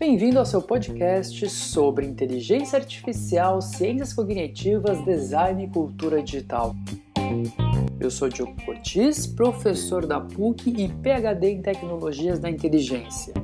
Bem-vindo ao seu podcast sobre inteligência artificial, ciências cognitivas, design e cultura digital. Eu sou Diogo Cortis, professor da PUC e PhD em Tecnologias da Inteligência.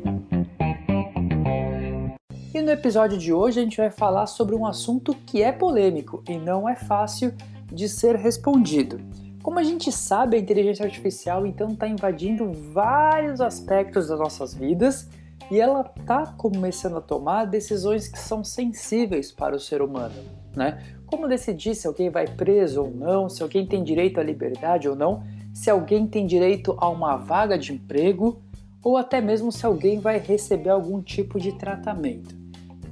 E no episódio de hoje a gente vai falar sobre um assunto que é polêmico e não é fácil de ser respondido. Como a gente sabe, a inteligência artificial então está invadindo vários aspectos das nossas vidas e ela está começando a tomar decisões que são sensíveis para o ser humano, né? Como decidir se alguém vai preso ou não, se alguém tem direito à liberdade ou não, se alguém tem direito a uma vaga de emprego ou até mesmo se alguém vai receber algum tipo de tratamento.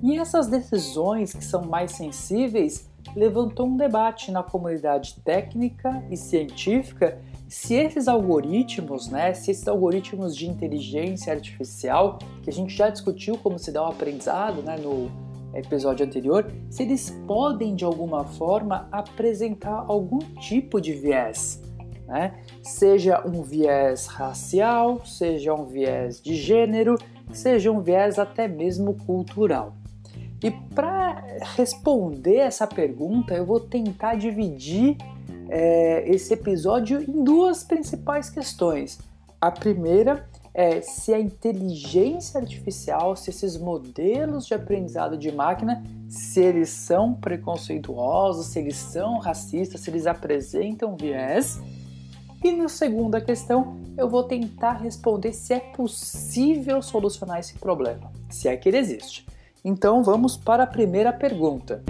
E essas decisões que são mais sensíveis levantou um debate na comunidade técnica e científica se esses algoritmos, né, se esses algoritmos de inteligência artificial, que a gente já discutiu como se dá o aprendizado né, no episódio anterior, se eles podem de alguma forma apresentar algum tipo de viés. Né? Seja um viés racial, seja um viés de gênero, seja um viés até mesmo cultural. E para responder essa pergunta, eu vou tentar dividir é, esse episódio em duas principais questões. A primeira é se a inteligência artificial, se esses modelos de aprendizado de máquina, se eles são preconceituosos, se eles são racistas, se eles apresentam viés. E na segunda questão, eu vou tentar responder se é possível solucionar esse problema, se é que ele existe. Então vamos para a primeira pergunta.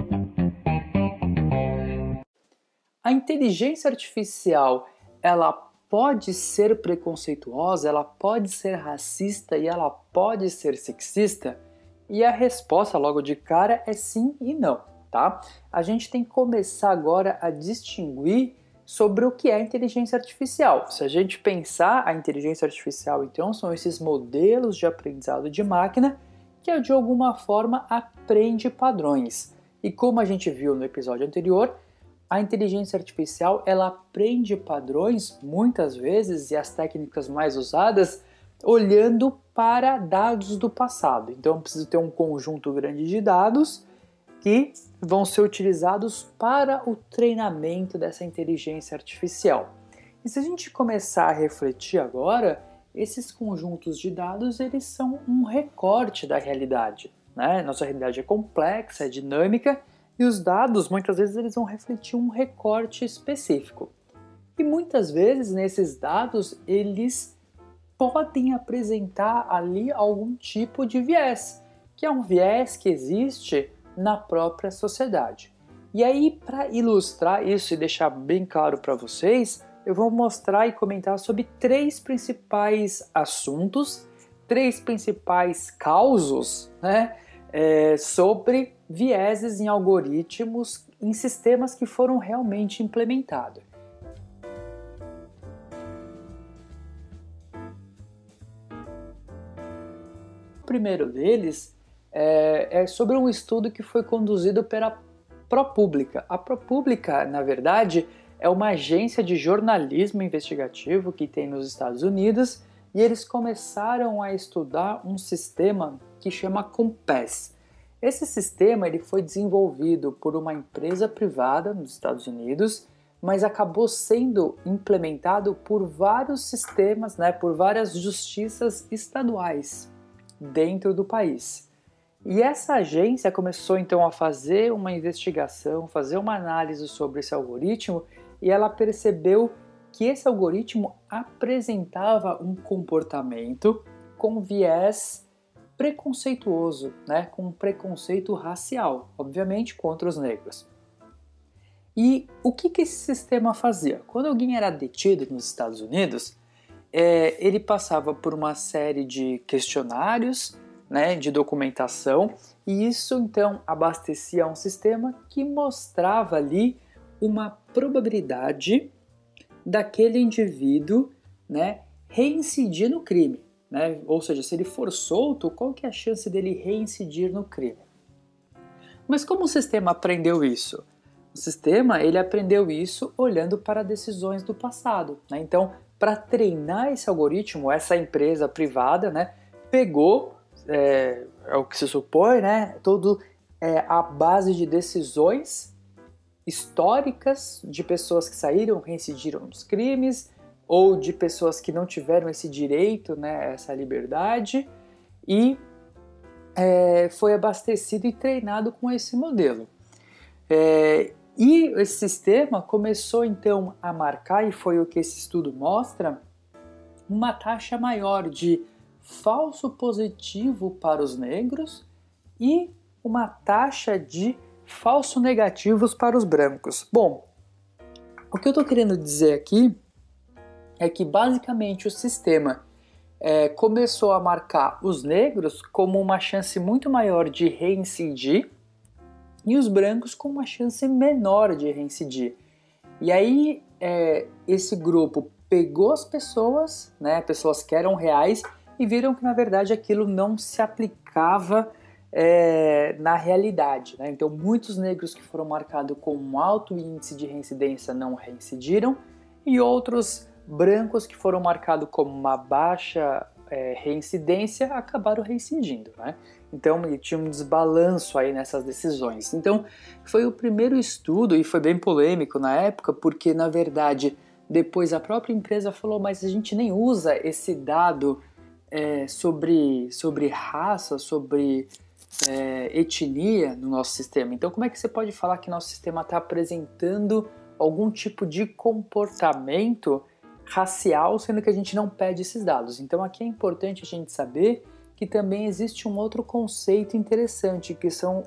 A inteligência artificial, ela pode ser preconceituosa, ela pode ser racista e ela pode ser sexista? E a resposta logo de cara é sim e não, tá? A gente tem que começar agora a distinguir sobre o que é inteligência artificial. Se a gente pensar a inteligência artificial, então são esses modelos de aprendizado de máquina que de alguma forma aprende padrões. E como a gente viu no episódio anterior, a inteligência artificial ela aprende padrões muitas vezes e as técnicas mais usadas olhando para dados do passado. Então, preciso ter um conjunto grande de dados que vão ser utilizados para o treinamento dessa inteligência artificial. E se a gente começar a refletir agora, esses conjuntos de dados eles são um recorte da realidade. Né? Nossa realidade é complexa, é dinâmica e os dados muitas vezes eles vão refletir um recorte específico. E muitas vezes nesses dados eles podem apresentar ali algum tipo de viés, que é um viés que existe na própria sociedade. E aí, para ilustrar isso e deixar bem claro para vocês, eu vou mostrar e comentar sobre três principais assuntos, três principais causos, né, é, sobre vieses em algoritmos em sistemas que foram realmente implementados. O primeiro deles é, é sobre um estudo que foi conduzido pela ProPublica. A ProPublica, na verdade, é uma agência de jornalismo investigativo que tem nos Estados Unidos e eles começaram a estudar um sistema que chama Compass. Esse sistema ele foi desenvolvido por uma empresa privada nos Estados Unidos, mas acabou sendo implementado por vários sistemas, né, por várias justiças estaduais dentro do país. E essa agência começou então a fazer uma investigação, fazer uma análise sobre esse algoritmo e ela percebeu que esse algoritmo apresentava um comportamento com viés preconceituoso, né, com um preconceito racial, obviamente contra os negros. E o que, que esse sistema fazia? Quando alguém era detido nos Estados Unidos, é, ele passava por uma série de questionários, né, de documentação, e isso então abastecia um sistema que mostrava ali uma probabilidade daquele indivíduo né, reincidir no crime. Né? Ou seja, se ele for solto, qual que é a chance dele reincidir no crime? Mas como o sistema aprendeu isso? O sistema ele aprendeu isso olhando para decisões do passado. Né? Então, para treinar esse algoritmo, essa empresa privada né, pegou é, é o que se supõe, né? É a base de decisões históricas de pessoas que saíram, reincidiram nos crimes, ou de pessoas que não tiveram esse direito, né, essa liberdade, e é, foi abastecido e treinado com esse modelo. É, e esse sistema começou então a marcar, e foi o que esse estudo mostra, uma taxa maior de falso positivo para os negros e uma taxa de falso negativos para os brancos. Bom, o que eu estou querendo dizer aqui é que basicamente o sistema é, começou a marcar os negros como uma chance muito maior de reincidir e os brancos com uma chance menor de reincidir. E aí é, esse grupo pegou as pessoas, né, pessoas que eram reais, e viram que na verdade aquilo não se aplicava é, na realidade. Né? Então, muitos negros que foram marcados com um alto índice de reincidência não reincidiram, e outros brancos que foram marcados como uma baixa é, reincidência acabaram reincidindo. Né? Então tinha um desbalanço aí nessas decisões. Então foi o primeiro estudo e foi bem polêmico na época, porque na verdade depois a própria empresa falou, mas a gente nem usa esse dado é, sobre, sobre raça, sobre é, etnia no nosso sistema. Então como é que você pode falar que nosso sistema está apresentando algum tipo de comportamento racial, sendo que a gente não pede esses dados? Então aqui é importante a gente saber que também existe um outro conceito interessante, que são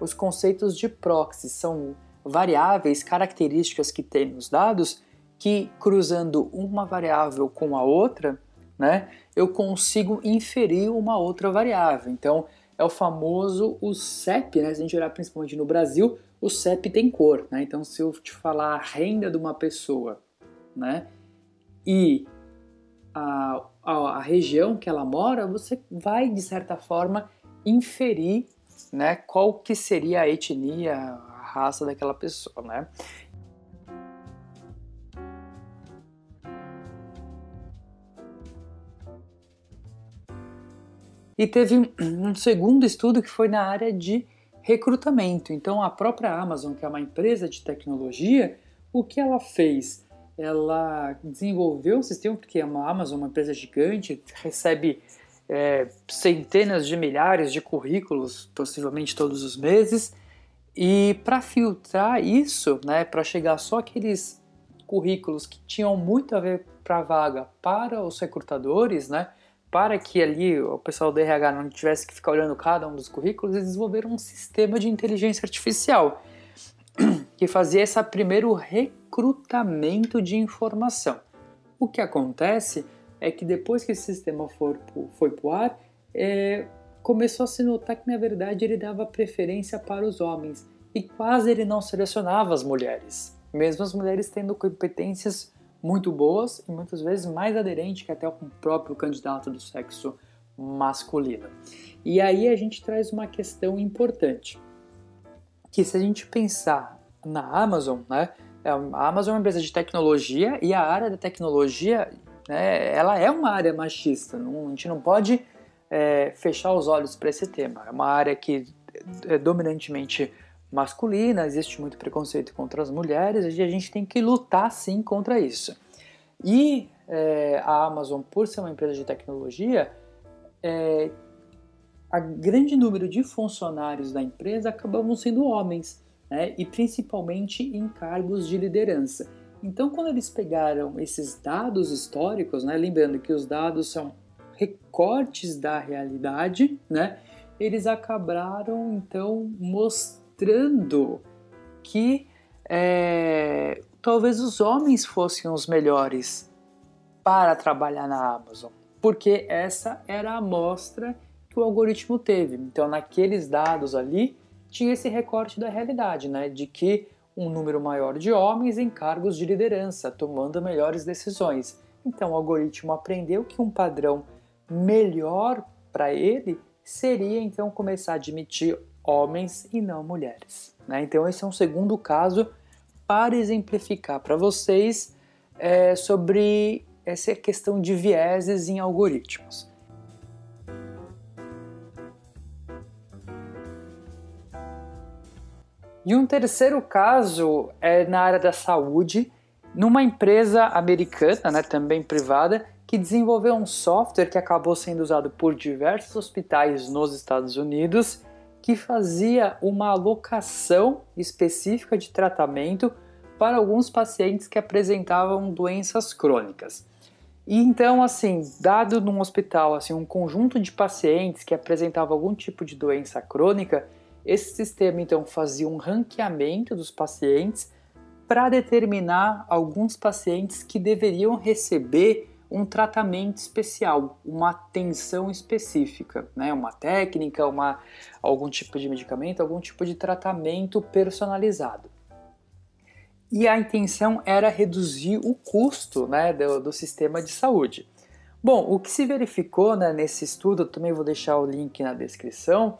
os conceitos de proxy. São variáveis, características que tem nos dados que, cruzando uma variável com a outra, né, eu consigo inferir uma outra variável. Então, é o famoso o CEP, né? Se a gente olhar principalmente no Brasil, o CEP tem cor, né? Então, se eu te falar a renda de uma pessoa, né? E a, a, a região que ela mora, você vai, de certa forma, inferir né, qual que seria a etnia, a raça daquela pessoa, né? E teve um segundo estudo que foi na área de recrutamento. Então, a própria Amazon, que é uma empresa de tecnologia, o que ela fez? Ela desenvolveu um sistema, porque a Amazon é uma empresa gigante, recebe é, centenas de milhares de currículos, possivelmente todos os meses, e para filtrar isso, né, para chegar só aqueles currículos que tinham muito a ver para a vaga para os recrutadores, né, para que ali o pessoal do RH não tivesse que ficar olhando cada um dos currículos, eles desenvolveram um sistema de inteligência artificial que fazia esse primeiro recrutamento de informação. O que acontece é que depois que esse sistema for, foi para o ar, é, começou a se notar que na verdade ele dava preferência para os homens e quase ele não selecionava as mulheres, mesmo as mulheres tendo competências muito boas e muitas vezes mais aderentes que até o próprio candidato do sexo masculino. E aí a gente traz uma questão importante que se a gente pensar na Amazon, né, a Amazon é uma empresa de tecnologia e a área da tecnologia, né, ela é uma área machista. Não, a gente não pode é, fechar os olhos para esse tema. É uma área que é dominantemente masculina, existe muito preconceito contra as mulheres e a gente tem que lutar sim contra isso. E é, a Amazon, por ser uma empresa de tecnologia, é, a grande número de funcionários da empresa acabavam sendo homens, né? e principalmente em cargos de liderança. Então, quando eles pegaram esses dados históricos, né? lembrando que os dados são recortes da realidade, né? eles acabaram então mostrando que é, talvez os homens fossem os melhores para trabalhar na Amazon, porque essa era a amostra que o algoritmo teve. Então, naqueles dados ali, tinha esse recorte da realidade, né, de que um número maior de homens em cargos de liderança, tomando melhores decisões. Então, o algoritmo aprendeu que um padrão melhor para ele seria então começar a admitir homens e não mulheres. Né? Então, esse é um segundo caso para exemplificar para vocês é, sobre essa questão de vieses em algoritmos. E um terceiro caso é na área da saúde, numa empresa americana, né, também privada, que desenvolveu um software que acabou sendo usado por diversos hospitais nos Estados Unidos, que fazia uma alocação específica de tratamento para alguns pacientes que apresentavam doenças crônicas. E então, assim, dado num hospital assim, um conjunto de pacientes que apresentavam algum tipo de doença crônica, esse sistema então fazia um ranqueamento dos pacientes para determinar alguns pacientes que deveriam receber um tratamento especial, uma atenção específica, né? uma técnica, uma, algum tipo de medicamento, algum tipo de tratamento personalizado. E a intenção era reduzir o custo né, do, do sistema de saúde. Bom, o que se verificou né, nesse estudo, também vou deixar o link na descrição,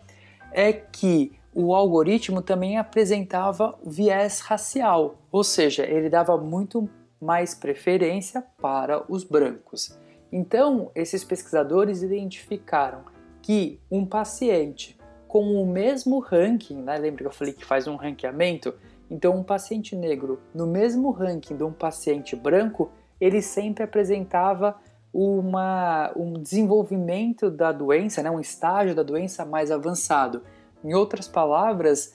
é que o algoritmo também apresentava viés racial, ou seja, ele dava muito mais preferência para os brancos. Então, esses pesquisadores identificaram que um paciente com o mesmo ranking, né, lembra que eu falei que faz um ranqueamento? Então, um paciente negro no mesmo ranking de um paciente branco, ele sempre apresentava uma, um desenvolvimento da doença, né, um estágio da doença mais avançado. Em outras palavras,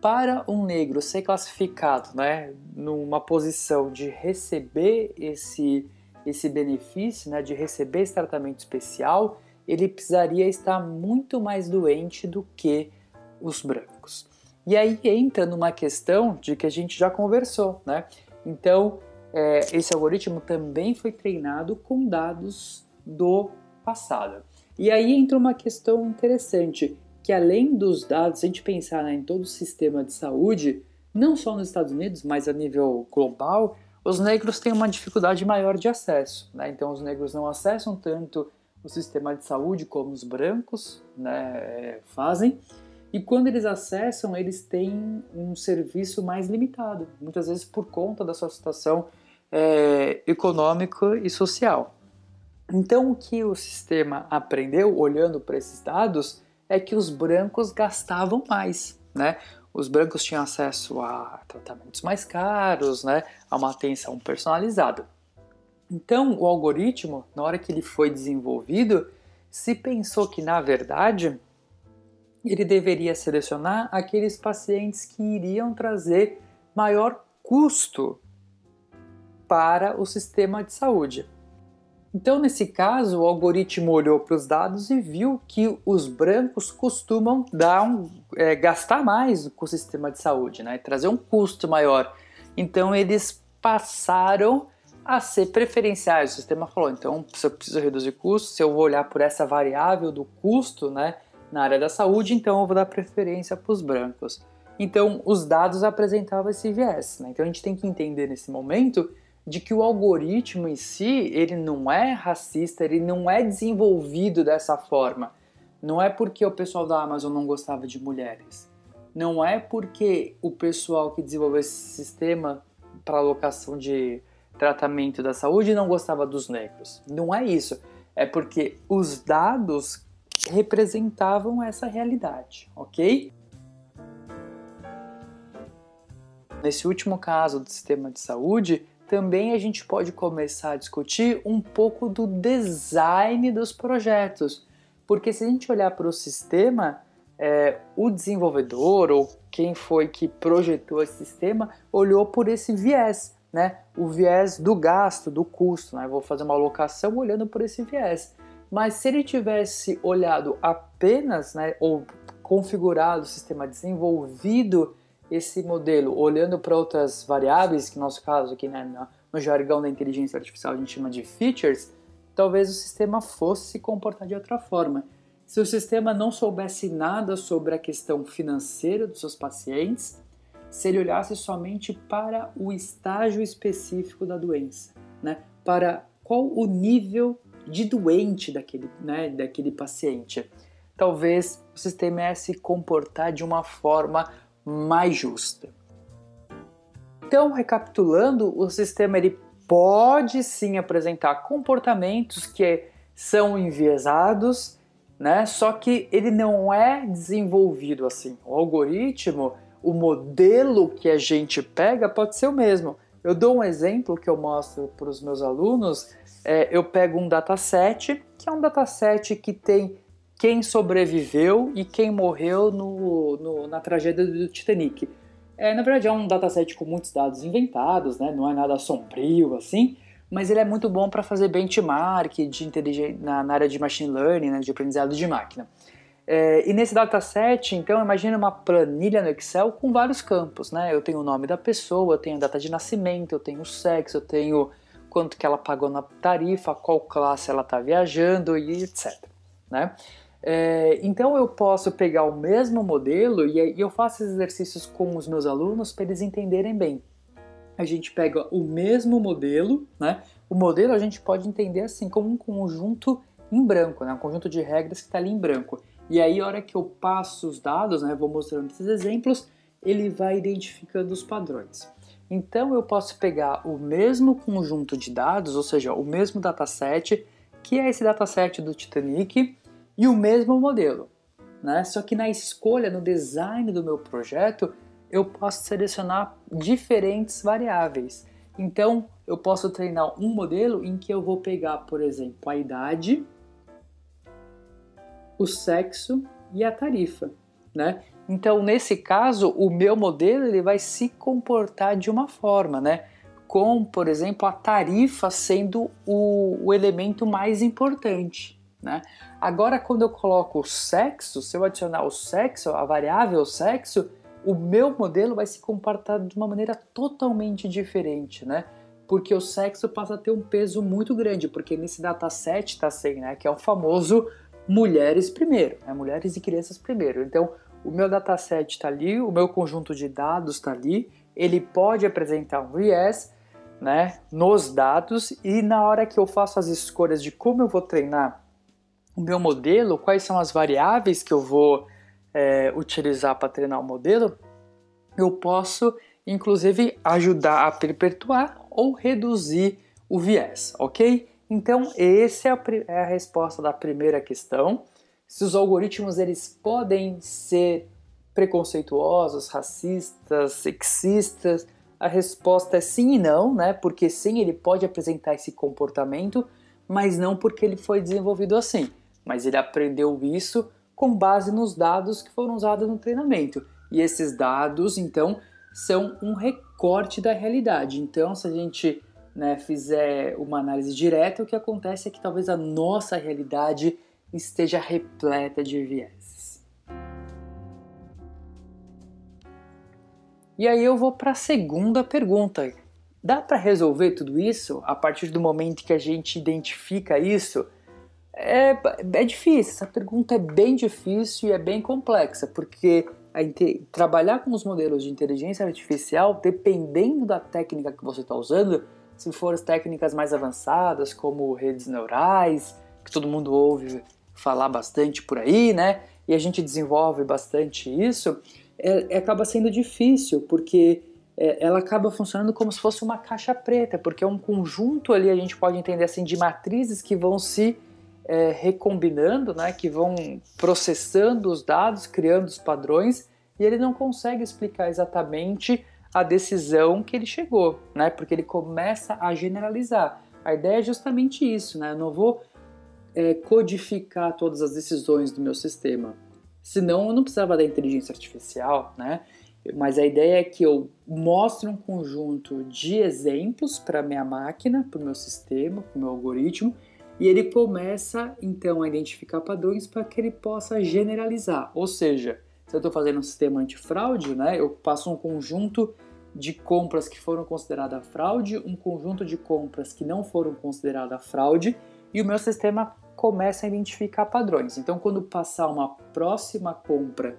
para um negro ser classificado né, numa posição de receber esse, esse benefício, né, de receber esse tratamento especial, ele precisaria estar muito mais doente do que os brancos. E aí entra numa questão de que a gente já conversou, né? Então, é, esse algoritmo também foi treinado com dados do passado. E aí entra uma questão interessante que além dos dados, se a gente pensar né, em todo o sistema de saúde, não só nos Estados Unidos, mas a nível global, os negros têm uma dificuldade maior de acesso. Né? Então, os negros não acessam tanto o sistema de saúde como os brancos né, fazem. E quando eles acessam, eles têm um serviço mais limitado, muitas vezes por conta da sua situação é, econômica e social. Então, o que o sistema aprendeu olhando para esses dados é que os brancos gastavam mais, né? Os brancos tinham acesso a tratamentos mais caros, né? A uma atenção personalizada. Então, o algoritmo, na hora que ele foi desenvolvido, se pensou que, na verdade, ele deveria selecionar aqueles pacientes que iriam trazer maior custo para o sistema de saúde. Então, nesse caso, o algoritmo olhou para os dados e viu que os brancos costumam dar um, é, gastar mais com o sistema de saúde, né? trazer um custo maior. Então, eles passaram a ser preferenciais. O sistema falou: então, se eu preciso reduzir custo, se eu vou olhar por essa variável do custo né, na área da saúde, então eu vou dar preferência para os brancos. Então, os dados apresentavam esse viés. Né? Então, a gente tem que entender nesse momento de que o algoritmo em si, ele não é racista, ele não é desenvolvido dessa forma. Não é porque o pessoal da Amazon não gostava de mulheres. Não é porque o pessoal que desenvolveu esse sistema para alocação de tratamento da saúde não gostava dos negros. Não é isso. É porque os dados representavam essa realidade, ok? Nesse último caso do sistema de saúde, também a gente pode começar a discutir um pouco do design dos projetos. Porque se a gente olhar para o sistema, é, o desenvolvedor ou quem foi que projetou esse sistema olhou por esse viés, né? O viés do gasto, do custo, né? Vou fazer uma alocação olhando por esse viés. Mas se ele tivesse olhado apenas, né, ou configurado o sistema desenvolvido esse modelo olhando para outras variáveis, que no nosso caso aqui né, no jargão da inteligência artificial a gente chama de features, talvez o sistema fosse se comportar de outra forma. Se o sistema não soubesse nada sobre a questão financeira dos seus pacientes, se ele olhasse somente para o estágio específico da doença, né? para qual o nível de doente daquele, né, daquele paciente. Talvez o sistema ia se comportar de uma forma mais justa. Então, recapitulando, o sistema ele pode sim apresentar comportamentos que são enviesados, né? Só que ele não é desenvolvido assim. O algoritmo, o modelo que a gente pega pode ser o mesmo. Eu dou um exemplo que eu mostro para os meus alunos. É, eu pego um dataset, que é um dataset que tem quem sobreviveu e quem morreu no, no, na tragédia do Titanic. É, na verdade, é um dataset com muitos dados inventados, né? não é nada sombrio assim, mas ele é muito bom para fazer benchmark de na, na, área de machine learning, né? de aprendizado de máquina. É, e nesse dataset, então, imagine uma planilha no Excel com vários campos. Né? Eu tenho o nome da pessoa, eu tenho a data de nascimento, eu tenho o sexo, eu tenho quanto que ela pagou na tarifa, qual classe ela está viajando e etc. Né? É, então eu posso pegar o mesmo modelo e, e eu faço exercícios com os meus alunos para eles entenderem bem. A gente pega o mesmo modelo, né? O modelo a gente pode entender assim como um conjunto em branco, né? um conjunto de regras que está ali em branco. E aí, a hora que eu passo os dados, né, vou mostrando esses exemplos, ele vai identificando os padrões. Então, eu posso pegar o mesmo conjunto de dados, ou seja, o mesmo dataset, que é esse dataset do Titanic, e o mesmo modelo. Né? Só que na escolha, no design do meu projeto, eu posso selecionar diferentes variáveis. Então, eu posso treinar um modelo em que eu vou pegar, por exemplo, a idade, o sexo e a tarifa, né? Então, nesse caso, o meu modelo ele vai se comportar de uma forma, né? Com, por exemplo, a tarifa sendo o, o elemento mais importante, né? Agora, quando eu coloco o sexo, se eu adicionar o sexo, a variável sexo, o meu modelo vai se comportar de uma maneira totalmente diferente, né? Porque o sexo passa a ter um peso muito grande, porque nesse dataset está assim, né? Que é o famoso mulheres primeiro, né? mulheres e crianças primeiro. Então, o meu dataset está ali, o meu conjunto de dados está ali, ele pode apresentar um viés né, nos dados e na hora que eu faço as escolhas de como eu vou treinar o meu modelo, quais são as variáveis que eu vou é, utilizar para treinar o modelo, eu posso inclusive ajudar a perpetuar ou reduzir o viés, ok? Então, essa é a, é a resposta da primeira questão. Se os algoritmos eles podem ser preconceituosos, racistas, sexistas, a resposta é sim e não, né? Porque sim, ele pode apresentar esse comportamento, mas não porque ele foi desenvolvido assim. Mas ele aprendeu isso com base nos dados que foram usados no treinamento. E esses dados, então, são um recorte da realidade. Então, se a gente né, fizer uma análise direta, o que acontece é que talvez a nossa realidade esteja repleta de vieses. E aí eu vou para a segunda pergunta. Dá para resolver tudo isso a partir do momento que a gente identifica isso? É, é difícil, essa pergunta é bem difícil e é bem complexa, porque trabalhar com os modelos de inteligência artificial, dependendo da técnica que você está usando, se for as técnicas mais avançadas, como redes neurais, que todo mundo ouve falar bastante por aí, né? E a gente desenvolve bastante isso, é, é, acaba sendo difícil, porque é, ela acaba funcionando como se fosse uma caixa preta, porque é um conjunto ali, a gente pode entender assim, de matrizes que vão se é, recombinando, né? Que vão processando os dados, criando os padrões, e ele não consegue explicar exatamente a decisão que ele chegou, né? Porque ele começa a generalizar. A ideia é justamente isso, né? Eu não vou é, codificar todas as decisões do meu sistema. Senão eu não precisava da inteligência artificial, né? Mas a ideia é que eu mostre um conjunto de exemplos para minha máquina, para o meu sistema, para o meu algoritmo, e ele começa então a identificar padrões para que ele possa generalizar. Ou seja, se eu estou fazendo um sistema antifraude, né, eu passo um conjunto de compras que foram consideradas fraude, um conjunto de compras que não foram consideradas fraude, e o meu sistema começa a identificar padrões. Então, quando passar uma próxima compra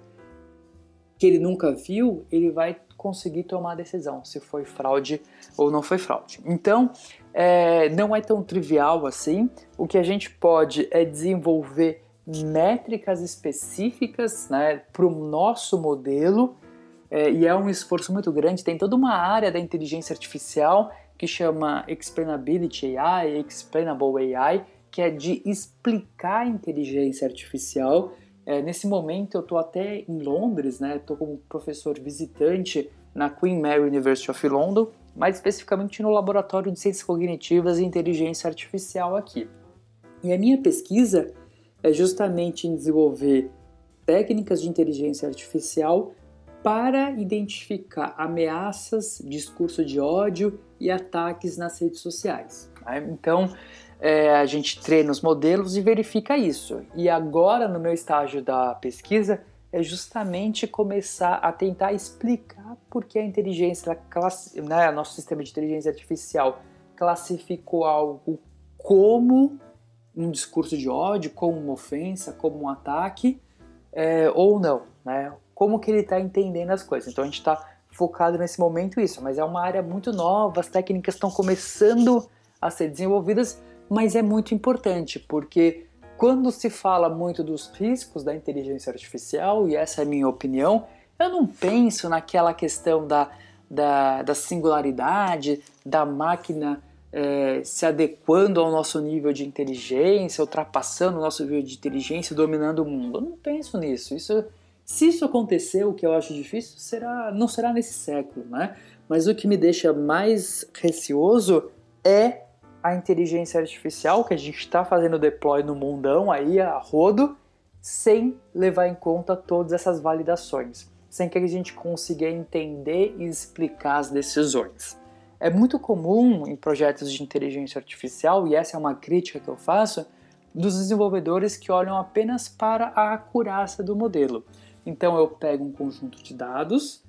que ele nunca viu, ele vai conseguir tomar a decisão se foi fraude ou não foi fraude. Então, é, não é tão trivial assim. O que a gente pode é desenvolver métricas específicas né, para o nosso modelo é, e é um esforço muito grande. Tem toda uma área da inteligência artificial que chama Explainability AI, Explainable AI, que é de explicar a inteligência artificial É, nesse momento eu estou até em Londres, né? Estou como professor visitante na Queen Mary University of London, mais especificamente no Laboratório de Ciências Cognitivas e Inteligência Artificial aqui. E a minha pesquisa é justamente em desenvolver técnicas de inteligência artificial para identificar ameaças, discurso de ódio e ataques nas redes sociais. Né? Então, é, a gente treina os modelos e verifica isso. E agora, no meu estágio da pesquisa, é justamente começar a tentar explicar por que a inteligência, né, nosso sistema de inteligência artificial classificou algo como um discurso de ódio, como uma ofensa, como um ataque, é, ou não, né? Como que ele está entendendo as coisas. Então a gente está focado nesse momento isso, mas é uma área muito nova, as técnicas estão começando a ser desenvolvidas, mas é muito importante, porque quando se fala muito dos riscos da inteligência artificial, e essa é a minha opinião, eu não penso naquela questão da, da, da singularidade, da máquina é, se adequando ao nosso nível de inteligência, ultrapassando o nosso nível de inteligência, dominando o mundo. Eu não penso nisso. Isso, se isso acontecer, o que eu acho difícil, será, não será nesse século, né? Mas o que me deixa mais receoso é a inteligência artificial que a gente está fazendo deploy no mundão aí a rodo, sem levar em conta todas essas validações, sem que a gente consiga entender e explicar as decisões. É muito comum em projetos de inteligência artificial, e essa é uma crítica que eu faço, dos desenvolvedores que olham apenas para a acurácia do modelo. Então eu pego um conjunto de dados,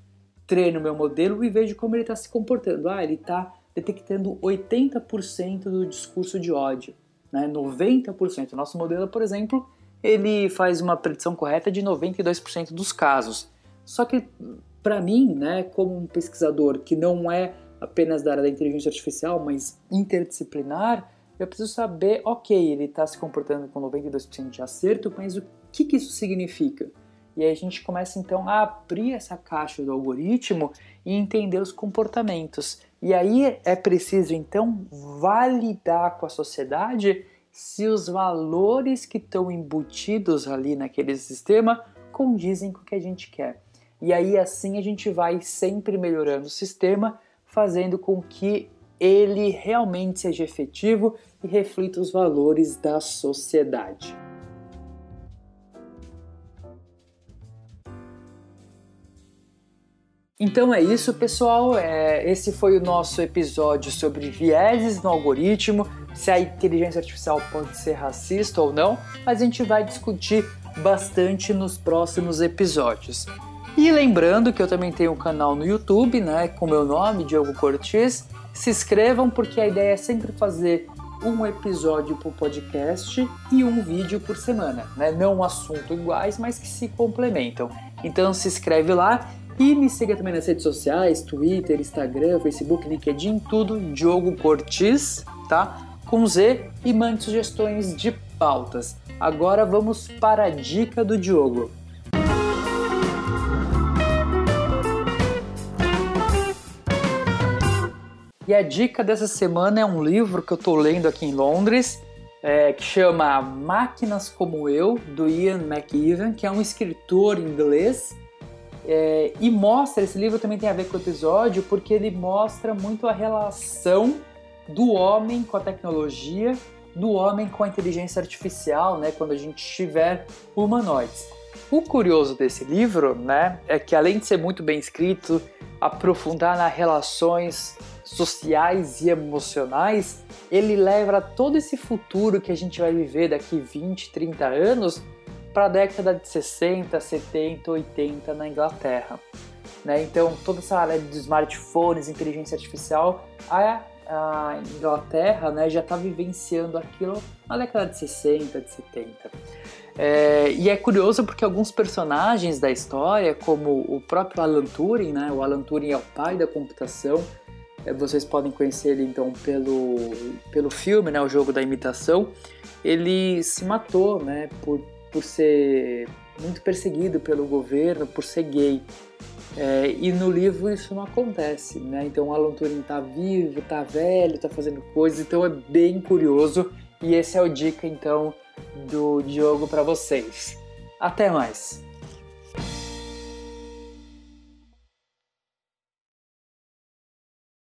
treino meu modelo e vejo como ele está se comportando. Ah, ele está detectando 80% do discurso de ódio, né? 90%. Nosso modelo, por exemplo, ele faz uma predição correta de 92% dos casos. Só que para mim, né, como um pesquisador que não é apenas da área da inteligência artificial, mas interdisciplinar, eu preciso saber, ok, ele está se comportando com 92% de acerto, mas o que, que isso significa? E aí a gente começa então a abrir essa caixa do algoritmo e entender os comportamentos. E aí é preciso então validar com a sociedade se os valores que estão embutidos ali naquele sistema condizem com o que a gente quer. E aí assim a gente vai sempre melhorando o sistema fazendo com que ele realmente seja efetivo e reflita os valores da sociedade. Então é isso, pessoal. É, esse foi o nosso episódio sobre vieses no algoritmo, se a inteligência artificial pode ser racista ou não, mas a gente vai discutir bastante nos próximos episódios. E lembrando que eu também tenho um canal no YouTube, né, com meu nome, Diogo Cortes. Se inscrevam porque a ideia é sempre fazer um episódio por podcast e um vídeo por semana, né? Não um assunto iguais, mas que se complementam. Então se inscreve lá e me siga também nas redes sociais, Twitter, Instagram, Facebook, LinkedIn, tudo Diogo Cortes, tá? Com Z e mande sugestões de pautas. Agora vamos para a dica do Diogo. E a dica dessa semana é um livro que eu estou lendo aqui em Londres, é, que chama Máquinas como Eu, do Ian McEwan, que é um escritor inglês. É, e mostra, esse livro também tem a ver com o episódio, porque ele mostra muito a relação do homem com a tecnologia, do homem com a inteligência artificial, né, quando a gente tiver humanoides. O curioso desse livro, né, é que além de ser muito bem escrito, aprofundar nas relações sociais e emocionais, ele leva todo esse futuro que a gente vai viver daqui 20, 30 anos para a década de 60, 70, 80 na Inglaterra. Né? Então, toda essa área de smartphones, inteligência artificial, a, a Inglaterra né, já está vivenciando aquilo na década de 60, de 70. É, e é curioso porque alguns personagens da história, como o próprio Alan Turing, né, o Alan Turing é o pai da computação, é, vocês podem conhecer ele então pelo, pelo filme, né, o jogo da imitação, ele se matou né, por, por ser muito perseguido pelo governo, por ser gay. É, e no livro isso não acontece, né? Então o Alan Turing tá vivo, tá velho, tá fazendo coisas, então é bem curioso. E esse é o dica então do Diogo para vocês. Até mais!